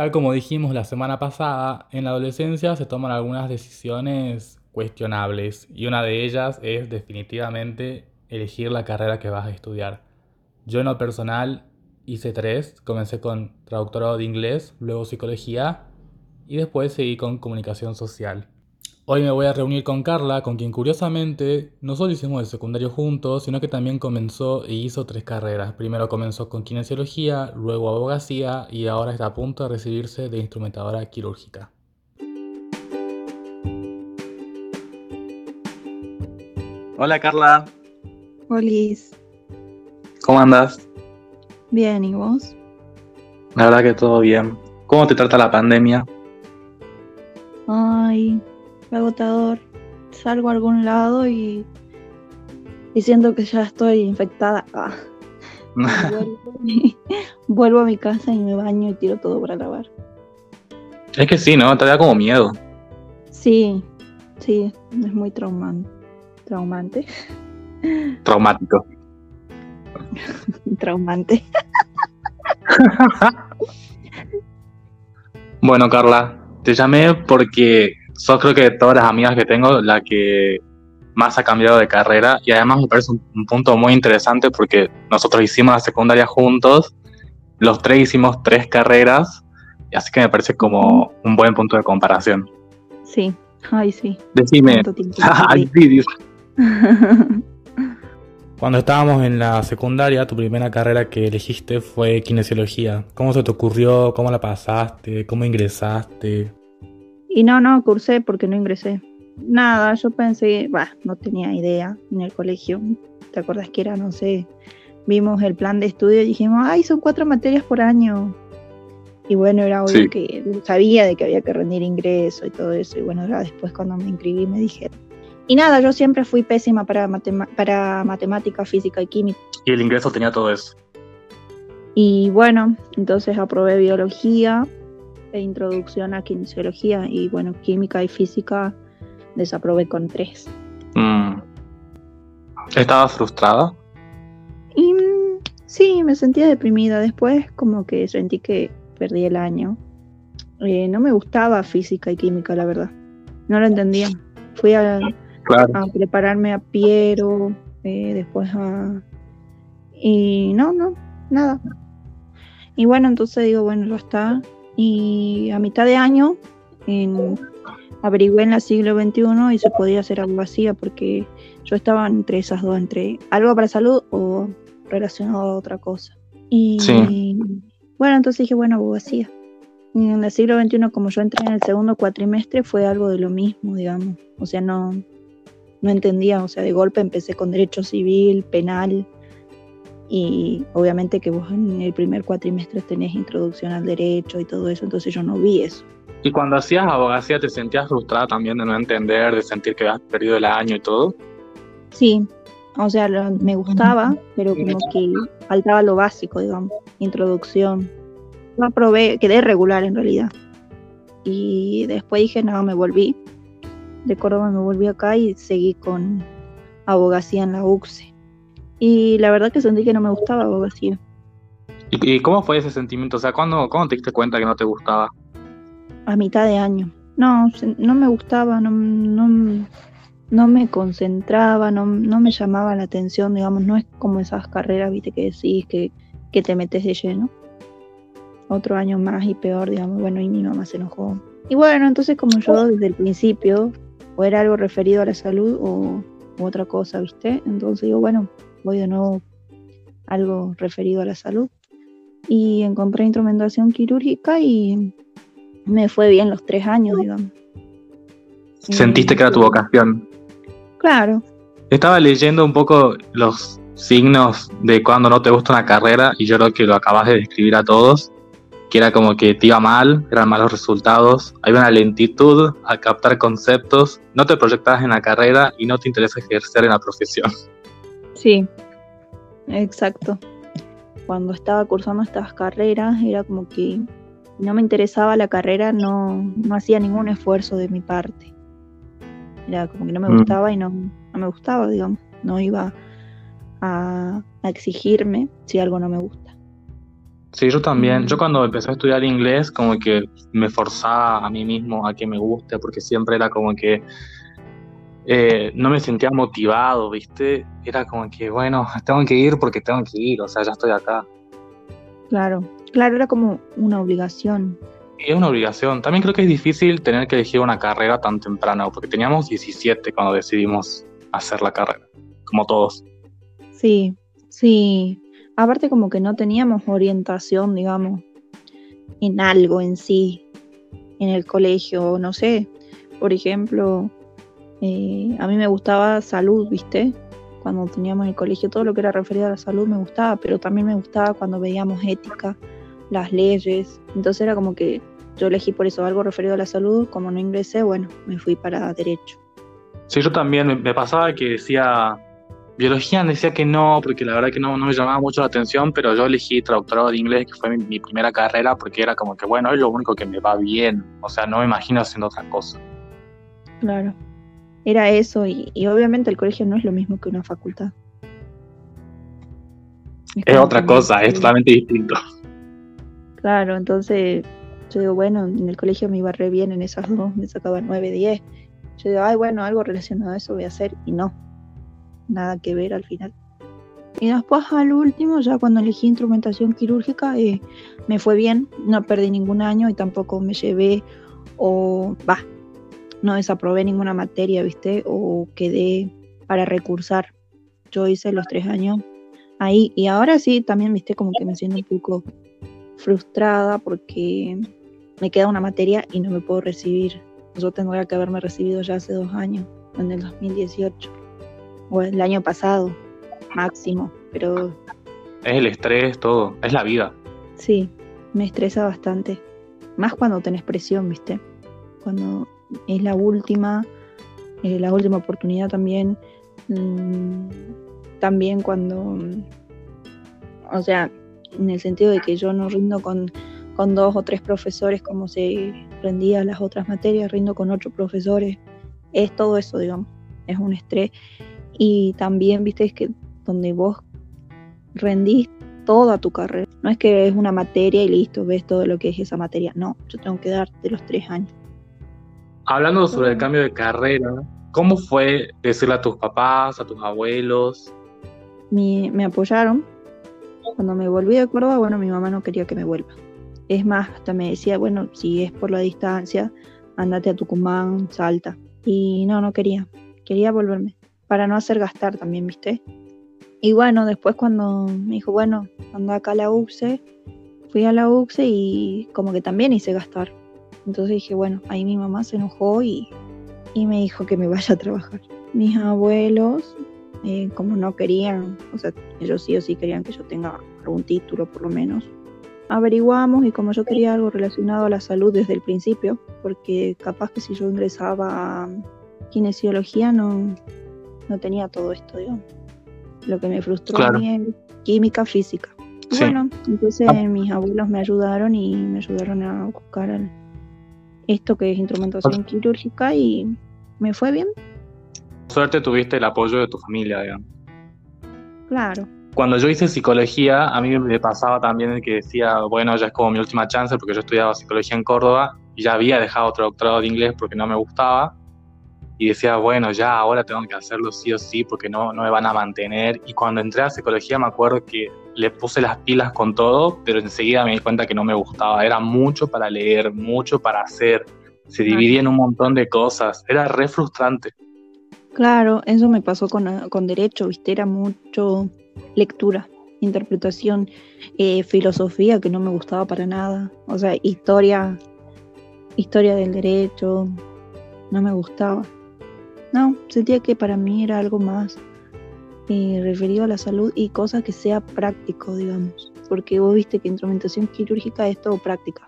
Tal como dijimos la semana pasada, en la adolescencia se toman algunas decisiones cuestionables y una de ellas es definitivamente elegir la carrera que vas a estudiar. Yo en lo personal hice tres, comencé con traductorado de inglés, luego psicología y después seguí con comunicación social. Hoy me voy a reunir con Carla, con quien curiosamente no solo hicimos el secundario juntos, sino que también comenzó e hizo tres carreras. Primero comenzó con kinesiología, luego abogacía y ahora está a punto de recibirse de instrumentadora quirúrgica. Hola Carla. Hola. ¿Cómo andas? Bien, ¿y vos? La verdad que todo bien. ¿Cómo te trata la pandemia? Ay, agotador. Salgo a algún lado y, y siento que ya estoy infectada. Ah. vuelvo, a mi casa y me baño y tiro todo para lavar. Es que sí, ¿no? Te da como miedo. Sí, sí, es muy traumante. Traumante. Traumático. Traumante. bueno, Carla, te llamé porque sos creo que de todas las amigas que tengo la que más ha cambiado de carrera y además me parece un, punto muy interesante porque nosotros hicimos la secundaria juntos, los tres hicimos tres carreras y así que me parece como un buen punto de comparación. Sí, ay sí. Decime, ay, Cuando estábamos en la secundaria, tu primera carrera que elegiste fue kinesiología. ¿Cómo se te ocurrió? ¿Cómo la pasaste? ¿Cómo ingresaste? Y no, no, cursé porque no ingresé. Nada, yo pensé, bah, no tenía idea en el colegio. ¿Te acuerdas que era, no sé, vimos el plan de estudio y dijimos, ay, son cuatro materias por año. Y bueno, era obvio que sabía de que había que rendir ingreso y todo eso. Y bueno, después cuando me inscribí me dijeron. Y nada, yo siempre fui pésima para, para matemática, física y química. Y el ingreso tenía todo eso. Y bueno, entonces aprobé biología, e introducción a kinesiología y bueno, química y física desaprobé con tres. Mm. ¿Estabas frustrada? Y, mm, sí, me sentía deprimida. Después como que sentí que perdí el año. Eh, no me gustaba física y química, la verdad. No lo entendía. Fui a, prepararme a Piero, eh, después a... Y no, no, nada. Y bueno, entonces digo, bueno, ya está. Y a mitad de año en, averigué en la siglo XXI y se podía hacer abogacía porque yo estaba entre esas dos, entre algo para salud o relacionado a otra cosa. Y bueno, entonces dije, bueno, abogacía. Y en el siglo XXI, como yo entré en el segundo cuatrimestre, fue algo de lo mismo, digamos. O sea, no, no entendía, o sea, de golpe empecé con derecho civil, penal, y obviamente que vos en el primer cuatrimestre tenés introducción al derecho y todo eso, entonces yo no vi eso. ¿Y cuando hacías abogacía te sentías frustrada también de no entender, de sentir que habías perdido el año y todo? Sí, o sea, me gustaba, pero como que faltaba lo básico, digamos, introducción. No aprobé, quedé regular en realidad. Y después dije, no, me volví. De Córdoba me volví acá y seguí con abogacía en la UCSE. Y la verdad que sentí que no me gustaba abogacía. ¿Y, ¿Y, cómo fue ese sentimiento? O sea, ¿cuándo, te diste cuenta que no te gustaba? A mitad de año. No, no me gustaba, no, no, no me concentraba, no, no, me llamaba la atención, digamos, no es como esas carreras, viste, que decís que, que te metes de lleno. Otro año más y peor, digamos, bueno, y mi mamá se enojó. Y bueno, entonces como yo desde el principio, o era algo referido a la salud o otra cosa, viste, entonces digo, bueno, voy de nuevo algo referido a la salud. Y encontré instrumentación quirúrgica y me fue bien los tres años, digamos. ¿Sentiste que era tu vocación? Claro. Estaba leyendo un poco los signos de cuando no te gusta una carrera y yo creo que lo acabas de describir a todos, que era como que te iba mal, eran malos resultados, hay una lentitud a captar conceptos, no te proyectas en la carrera y no te interesa ejercer en la profesión. Sí, exacto. Cuando estaba cursando estas carreras era como que no me interesaba la carrera, no, no hacía ningún esfuerzo de mi parte. Era como que no me mm. gustaba y no, no me gustaba, digamos. No iba a, a exigirme si algo no me gusta. Sí, yo también. Yo cuando empecé a estudiar inglés, como que me forzaba a mí mismo a que me guste, porque siempre era como que eh, no me sentía motivado, ¿viste? Era como que, bueno, tengo que ir porque tengo que ir, o sea, ya estoy acá. Claro, claro, era como una obligación. es una obligación. También creo que es difícil tener que elegir una carrera tan temprano, porque teníamos 17 cuando decidimos hacer la carrera, como todos. Sí, sí. Aparte como que no teníamos orientación, digamos, en algo en sí, en el colegio, no sé. Por ejemplo, eh, a mí me gustaba salud, ¿viste? Cuando teníamos en el colegio todo lo que era referido a la salud me gustaba, pero también me gustaba cuando veíamos ética, las leyes. Entonces era como que yo elegí por eso algo referido a la salud, como no ingresé, bueno, me fui para derecho. Sí, yo también me pasaba que decía, biología decía que no, porque la verdad que no, no me llamaba mucho la atención, pero yo elegí traductorado de inglés, que fue mi, primera carrera, porque era como que, bueno, es lo único que me va bien, o sea, no me imagino haciendo otra cosa. Claro, era eso, y, obviamente el colegio no es lo mismo que una facultad. Es, otra cosa, es totalmente distinto. Claro, entonces yo digo, bueno, en el colegio me iba re bien en esas dos, me sacaba 9, 10 yo digo, ay, bueno, algo relacionado a eso voy a hacer y no, nada que ver al final. Y después al último, ya cuando elegí instrumentación quirúrgica, eh, me fue bien, no perdí ningún año y tampoco me llevé o, va, no desaprobé ninguna materia, ¿viste? O quedé para recursar. Yo hice los tres años ahí y ahora sí, también, ¿viste? Como que me siento un poco frustrada porque me queda una materia y no me puedo recibir yo tendría que haberme recibido ya hace dos años, en el 2018, o el año pasado, máximo, pero... Es el estrés, todo, es la vida. Sí, me estresa bastante, más cuando tenés presión, ¿viste? Cuando es la última, eh, la última oportunidad también, mm, también cuando, o sea, en el sentido de que yo no rindo con con dos o tres profesores como se rendía las otras materias, rindo con ocho profesores. Es todo eso, digamos. Es un estrés. Y también, viste, es que donde vos rendís toda tu carrera. No es que es una materia y listo, ves todo lo que es esa materia. No, yo tengo que darte los tres años. Hablando sobre el cambio de carrera, ¿cómo fue decirle a tus papás, a tus abuelos? Me, me apoyaron. Cuando me volví de Córdoba, bueno, mi mamá no quería que me vuelva. Es más, hasta me decía, bueno, si es por la distancia, andate a Tucumán, Salta. Y no, no quería. Quería volverme. Para no hacer gastar también, ¿viste? Y bueno, después cuando me dijo, bueno, anda acá a la UCE, fui a la UCE y como que también hice gastar. Entonces dije, bueno, ahí mi mamá se enojó y, y me dijo que me vaya a trabajar. Mis abuelos, eh, como no querían, o sea, ellos sí o sí querían que yo tenga algún título por lo menos, averiguamos y como yo quería algo relacionado a la salud desde el principio, porque capaz que si yo ingresaba a kinesiología no, no tenía todo esto, digamos. Lo que me frustró a mí es química física. Bueno, entonces ah. mis abuelos me ayudaron y me ayudaron a buscar esto que es instrumentación quirúrgica y me fue bien. Suerte tuviste el apoyo de tu familia, digamos. Claro, cuando yo hice psicología, a mí me pasaba también el que decía, bueno, ya es como mi última chance porque yo estudiaba psicología en Córdoba y ya había dejado otro doctorado de inglés porque no me gustaba. Y decía, bueno, ya ahora tengo que hacerlo sí o sí porque no, no me van a mantener. Y cuando entré a psicología me acuerdo que le puse las pilas con todo, pero enseguida me di cuenta que no me gustaba. Era mucho para leer, mucho para hacer. Se dividía en un montón de cosas. Era re frustrante. Claro, eso me pasó con, con derecho, viste, era mucho lectura, interpretación, eh, filosofía que no me gustaba para nada, o sea, historia, historia del derecho, no me gustaba. No, sentía que para mí era algo más eh, referido a la salud y cosas que sea práctico, digamos, porque vos viste que instrumentación quirúrgica es todo práctica.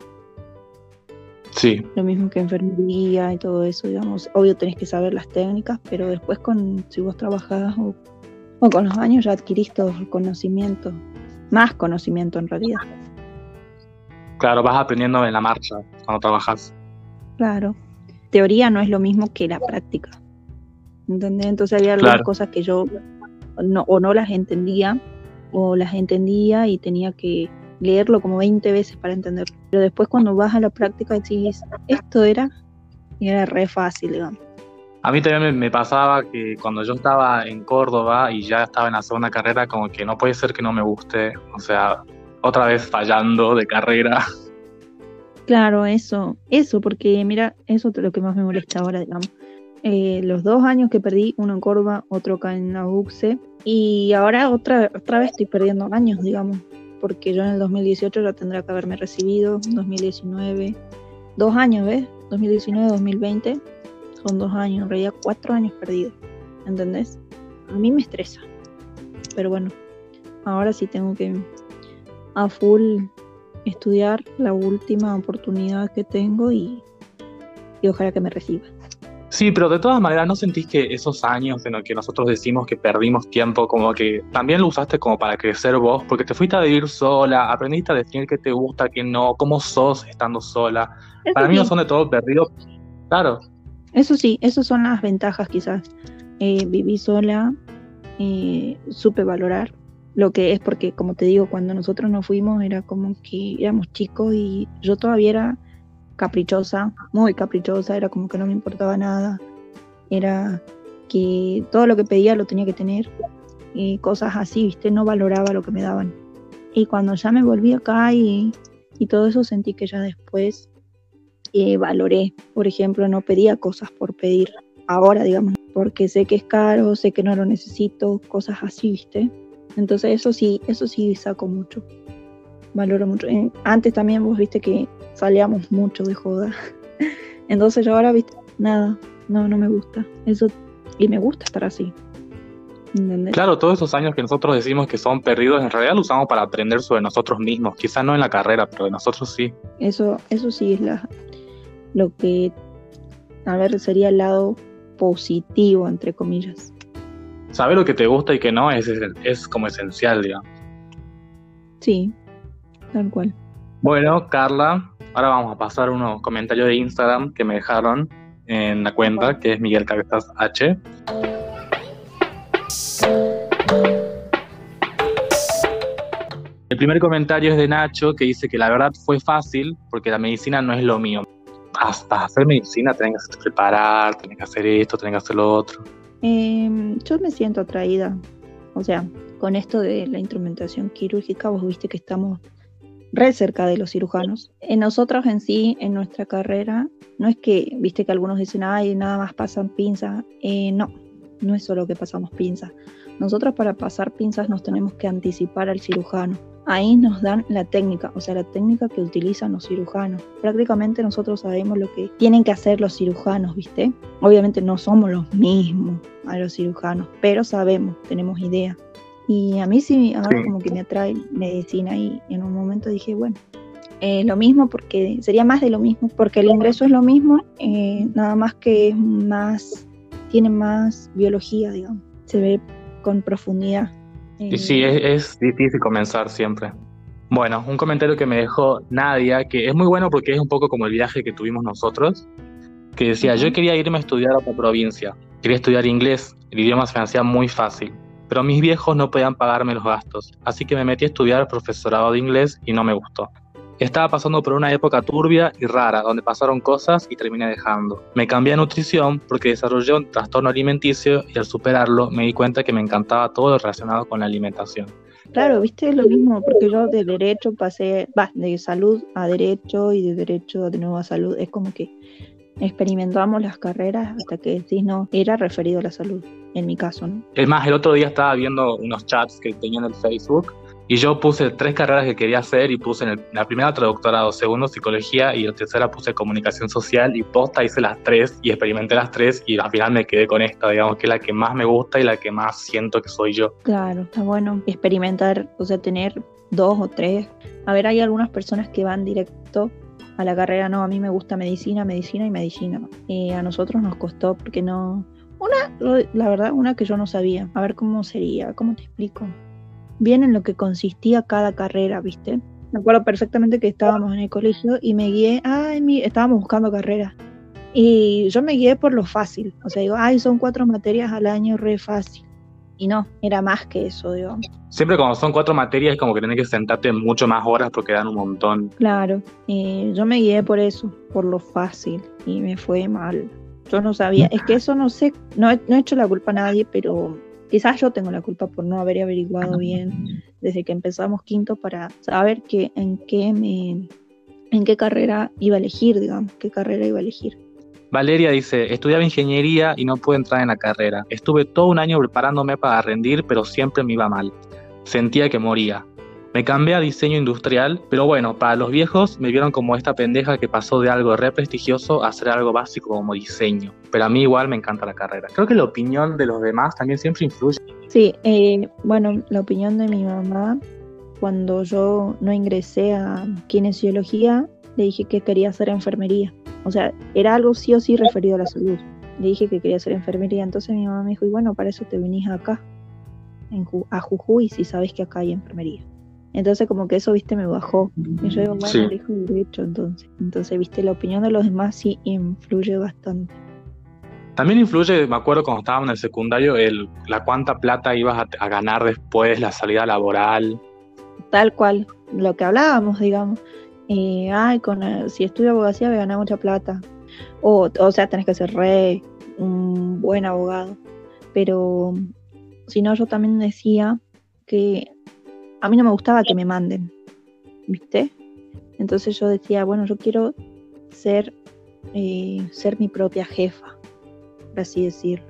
Sí. Lo mismo que enfermería y todo eso, digamos. Obvio tenés que saber las técnicas, pero después con si vos trabajás o o con los años ya adquirís todo el conocimiento, más conocimiento en realidad. Claro, vas aprendiendo en la marcha cuando trabajas. Claro. Teoría no es lo mismo que la práctica. ¿Entendés? Entonces había algunas cosas que yo no, o no las entendía, o las entendía y tenía que leerlo como 20 veces para entenderlo. Pero después cuando vas a la práctica decís, esto era, y era re fácil, digamos. A mí también me, pasaba que cuando yo estaba en Córdoba y ya estaba en la segunda carrera, como que no puede ser que no me guste, o sea, otra vez fallando de carrera. Claro, eso, eso, porque mira, eso es lo que más me molesta ahora, digamos. Eh, los dos años que perdí, uno en Córdoba, otro acá en la UCSE, y ahora otra, otra vez estoy perdiendo años, digamos, porque yo en el 2018 ya tendría que haberme recibido, 2019, dos años, ¿ves? 2019, 2020, son dos años, en realidad cuatro años perdidos, ¿entendés? A mí me estresa, pero bueno, ahora sí tengo que a full estudiar la última oportunidad que tengo y, y ojalá que me reciba. Sí, pero de todas maneras, ¿no sentís que esos años en los que nosotros decimos que perdimos tiempo, como que también lo usaste como para crecer vos? Porque te fuiste a vivir sola, aprendiste a definir qué te gusta, qué no, cómo sos estando sola. para mí no son de todo perdido, claro. Eso sí, esas son las ventajas quizás. Eh, viví sola, eh, supe valorar lo que es porque, como te digo, cuando nosotros nos fuimos era como que éramos chicos y yo todavía era caprichosa, muy caprichosa, era como que no me importaba nada, era que todo lo que pedía lo tenía que tener y cosas así, viste, no valoraba lo que me daban. Y cuando ya me volví acá y, y todo eso sentí que ya después eh, valoré, por ejemplo, no pedía cosas por pedir, ahora digamos, porque sé que es caro, sé que no lo necesito, cosas así, viste. Entonces eso sí, eso sí saco mucho valoro mucho. Eh, antes también vos viste que salíamos mucho de joda. Entonces yo ahora, viste, nada, no, no me gusta. Eso, y me gusta estar así. Claro, todos esos años que nosotros decimos que son perdidos, en realidad lo usamos para aprender sobre nosotros mismos. Quizás no en la carrera, pero de nosotros sí. Eso, eso sí es la, lo que, a ver, sería el lado positivo, entre comillas. Saber lo que te gusta y que no es, es como esencial, digamos. Sí, tal cual. Bueno, Carla, ahora vamos a pasar unos comentarios de Instagram que me dejaron en la cuenta, que es Miguel Cabezas H. El primer comentario es de Nacho, que dice que la verdad fue fácil, porque la medicina no es lo mío. Hasta hacer medicina tenés que preparar, tenés que hacer esto, tenés que hacer lo otro. Em, yo me siento atraída. O sea, con esto de la instrumentación quirúrgica, vos viste que estamos re cerca de los cirujanos. En nosotros en sí, en nuestra carrera, no es que, viste que algunos dicen, ay, nada más pasan pinzas. Eh, no, no es solo que pasamos pinzas. Nosotros para pasar pinzas nos tenemos que anticipar al cirujano. Ahí nos dan la técnica, o sea, la técnica que utilizan los cirujanos. Prácticamente nosotros sabemos lo que tienen que hacer los cirujanos, ¿viste? Obviamente no somos los mismos a los cirujanos, pero sabemos, tenemos idea. Y a mí sí, ahora como que me atrae medicina y en un momento dije, bueno, eh, lo mismo porque sería más de lo mismo, porque el ingreso es lo mismo, eh, nada más que es más, tiene más biología, digamos, se ve con profundidad. Y sí, es, es difícil comenzar siempre. Bueno, un comentario que me dejó Nadia, que es muy bueno porque es un poco como el viaje que tuvimos nosotros, que decía, yo quería irme a estudiar a otra provincia, quería estudiar inglés, el idioma se me hacía muy fácil pero mis viejos no podían pagarme los gastos, así que me metí a estudiar profesorado de inglés y no me gustó. Estaba pasando por una época turbia y rara, donde pasaron cosas y terminé dejando. Me cambié a nutrición porque desarrollé un trastorno alimenticio y al superarlo me di cuenta que me encantaba todo lo relacionado con la alimentación. Claro, viste, lo mismo, porque yo de derecho pasé, va, de salud a derecho y de derecho de nuevo a salud. Es como que experimentamos las carreras hasta que decís, no, era referido a la salud en mi caso, ¿no? Es más, el otro día estaba viendo unos chats que tenía en el Facebook y yo puse tres carreras que quería hacer y puse en la primera traductorado, segundo psicología y la tercera puse comunicación social y posta hice las tres y experimenté las tres y al final me quedé con esta, digamos que es la que más me gusta y la que más siento que soy yo. Claro, está bueno experimentar, o sea, tener dos o tres. A ver, hay algunas personas que van directo a la carrera, no, a mí me gusta medicina, medicina y medicina. Y a nosotros nos costó porque no, una, la verdad, una que yo no sabía. A ver cómo sería, cómo te explico. Bien en lo que consistía cada carrera, ¿viste? Me acuerdo perfectamente que estábamos en el colegio y me guié, ay, estábamos buscando carreras. Y yo me guié por lo fácil. O sea, digo, ay, son cuatro materias al año, re fácil. Y no, era más que eso, digo. Siempre cuando son cuatro materias es como que tenés que sentarte mucho más horas porque dan un montón. Claro, eh, yo me guié por eso, por lo fácil, y me fue mal. Yo no sabía, es que eso no sé, no he, no he hecho la culpa a nadie, pero quizás yo tengo la culpa por no haber averiguado bien desde que empezamos quinto para saber que, en qué me, en qué carrera iba a elegir, digamos, qué carrera iba a elegir. Valeria dice, estudiaba ingeniería y no pude entrar en la carrera. Estuve todo un año preparándome para rendir, pero siempre me iba mal. Sentía que moría. Me cambié a diseño industrial, pero bueno, para los viejos me vieron como esta pendeja que pasó de algo re prestigioso a hacer algo básico como diseño. Pero a mí igual me encanta la carrera. Creo que la opinión de los demás también siempre influye. Sí, eh, bueno, la opinión de mi mamá, cuando yo no ingresé a kinesiología, le dije que quería hacer enfermería. O sea, era algo sí o sí referido a la salud. Le dije que quería hacer enfermería, entonces mi mamá me dijo, y bueno, para eso te venís acá, en, a Jujuy, si sabes que acá hay enfermería. Entonces como que eso, viste, me bajó. Y yo digo, bueno, sí. elijo derecho entonces. Entonces, viste, la opinión de los demás sí influye bastante. También influye, me acuerdo cuando estábamos en el secundario, el, la cuánta plata ibas a, a ganar después, la salida laboral. Tal cual, lo que hablábamos, digamos. Eh, ay, con, eh, si estudio abogacía voy a ganar mucha plata. O, o sea, tenés que ser re un buen abogado. Pero si no, yo también decía que a mí no me gustaba que me manden, ¿viste? Entonces yo decía, bueno, yo quiero ser, eh, ser mi propia jefa, por así decirlo.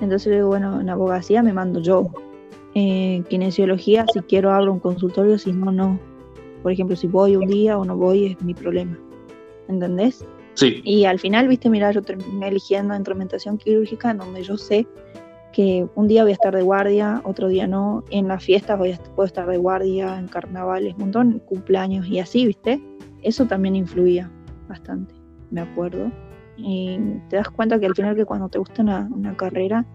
Entonces digo, bueno, en abogacía me mando yo. En kinesiología, si quiero abro un consultorio, si no, no. Por ejemplo, si voy un día o no voy es mi problema. ¿Entendés? Sí. Y al final, viste, mira, yo terminé eligiendo instrumentación quirúrgica en donde yo sé que un día voy a estar de guardia, otro día no. En las fiestas voy a, puedo estar de guardia, en carnavales, un montón, cumpleaños y así, ¿viste? Eso también influía bastante, me acuerdo. Y te das cuenta que al final que cuando te gusta una, una carrera,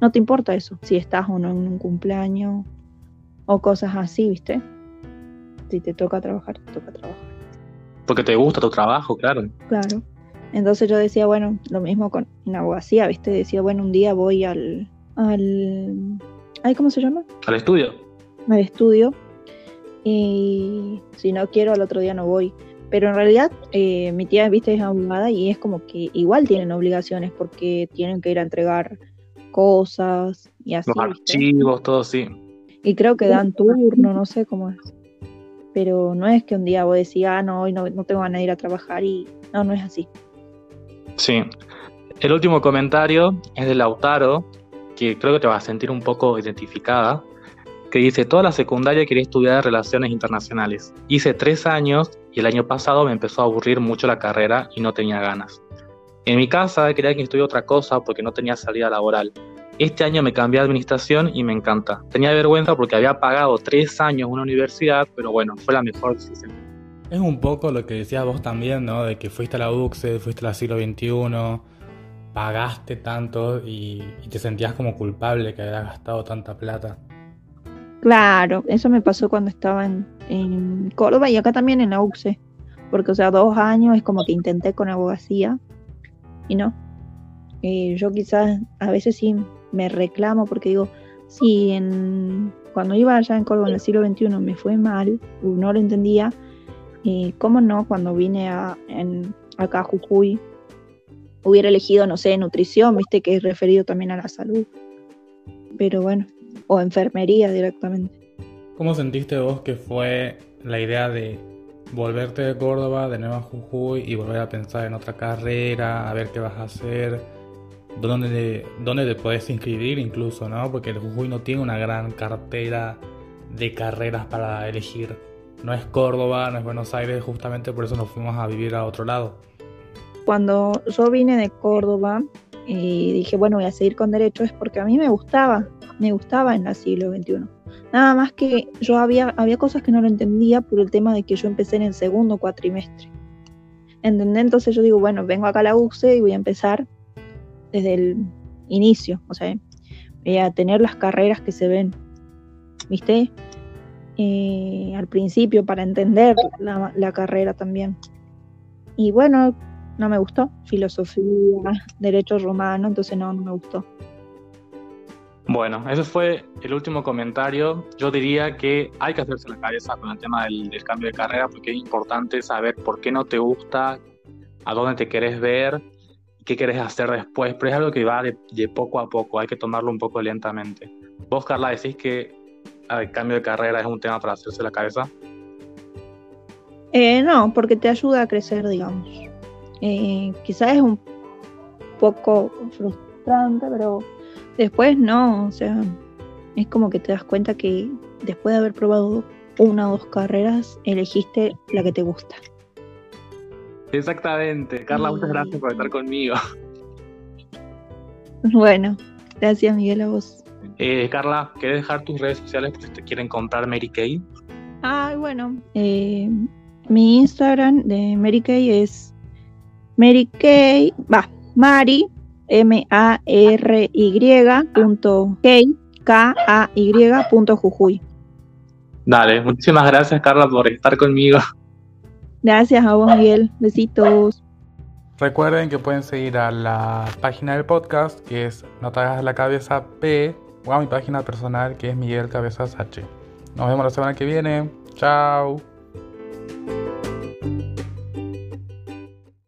no te importa eso, si estás o no en un cumpleaños o cosas así, ¿viste? Si te toca trabajar, te toca trabajar. Porque te gusta tu trabajo, claro. Claro. Entonces yo decía, bueno, lo mismo con en abogacía, ¿viste? Decía, bueno, un día voy al. al ¿ay, ¿Cómo se llama? Al estudio. Al estudio. Y si no quiero, al otro día no voy. Pero en realidad, eh, mi tía, viste, es abogada y es como que igual tienen obligaciones porque tienen que ir a entregar cosas y así. Los archivos, todo sí. Y creo que dan turno, no sé cómo es. Pero no es que un día vos decís, ah, no, hoy no, no tengo ganas de ir a trabajar y no, no es así. Sí. El último comentario es de Lautaro, que creo que te vas a sentir un poco identificada, que dice, toda la secundaria quería estudiar relaciones internacionales. Hice tres años y el año pasado me empezó a aburrir mucho la carrera y no tenía ganas. En mi casa quería que estudie otra cosa porque no tenía salida laboral. Este año me cambié a administración y me encanta. Tenía vergüenza porque había pagado tres años en una universidad, pero bueno, fue la mejor decisión. Es un poco lo que decías vos también, ¿no? De que fuiste a la UCSE, fuiste a la siglo XXI, pagaste tanto y, y te sentías como culpable que habías gastado tanta plata. Claro, eso me pasó cuando estaba en, en Córdoba y acá también en la UCSE. Porque, o sea, dos años es como que intenté con abogacía y no. Eh, yo quizás a veces sí me reclamo porque digo, si en, cuando iba allá en Córdoba en el siglo XXI me fue mal, no lo entendía, y cómo no, cuando vine a, en, acá a Jujuy, hubiera elegido, no sé, nutrición, viste que es referido también a la salud. Pero bueno, o enfermería directamente. ¿Cómo sentiste vos que fue la idea de volverte de Córdoba, de nuevo a Jujuy y volver a pensar en otra carrera, a ver qué vas a hacer, dónde, dónde te puedes inscribir incluso, ¿no? Porque el Jujuy no tiene una gran cartera de carreras para elegir. No es Córdoba, no es Buenos Aires, justamente por eso nos fuimos a vivir a otro lado. Cuando yo vine de Córdoba y dije, bueno, voy a seguir con derecho, es porque a mí me gustaba, me gustaba en el siglo XXI. Nada más que yo había, había cosas que no lo entendía por el tema de que yo empecé en el segundo cuatrimestre. ¿Entendés? Entonces yo digo, bueno, vengo acá a la UCE y voy a empezar desde el inicio, o sea, voy a tener las carreras que se ven, ¿viste? Eh, al principio para entender la, la carrera también. Y bueno, no me gustó, filosofía, derecho romano, entonces no, no me gustó. Bueno, ese fue el último comentario. Yo diría que hay que hacerse la cabeza con el tema del, cambio de carrera porque es importante saber por qué no te gusta, a dónde te querés ver, qué querés hacer después, pero es algo que va de, poco a poco, hay que tomarlo un poco lentamente. Vos, Carla, decís que el cambio de carrera es un tema para hacerse la cabeza. Eh, no, porque te ayuda a crecer, digamos. Eh, quizás es un poco frustrante, pero Después no, o sea, es como que te das cuenta que después de haber probado una o dos carreras, elegiste la que te gusta. Exactamente. Carla, muchas gracias por estar conmigo. Bueno, gracias Miguel a vos. Eh, Carla, ¿quieres dejar tus redes sociales por si te quieren comprar Mary Kay? Ah, bueno. Eh, mi Instagram de Mary Kay es Mary Kay, va, Mari M-A-R-Y punto K-A-Y punto Jujuy. Dale, muchísimas gracias Carla por estar conmigo. Gracias a vos Miguel, besitos. Recuerden que pueden seguir a la página del podcast que es No te la cabeza P o a mi página personal que es Miguel Cabezas H. Nos vemos la semana que viene. Chao.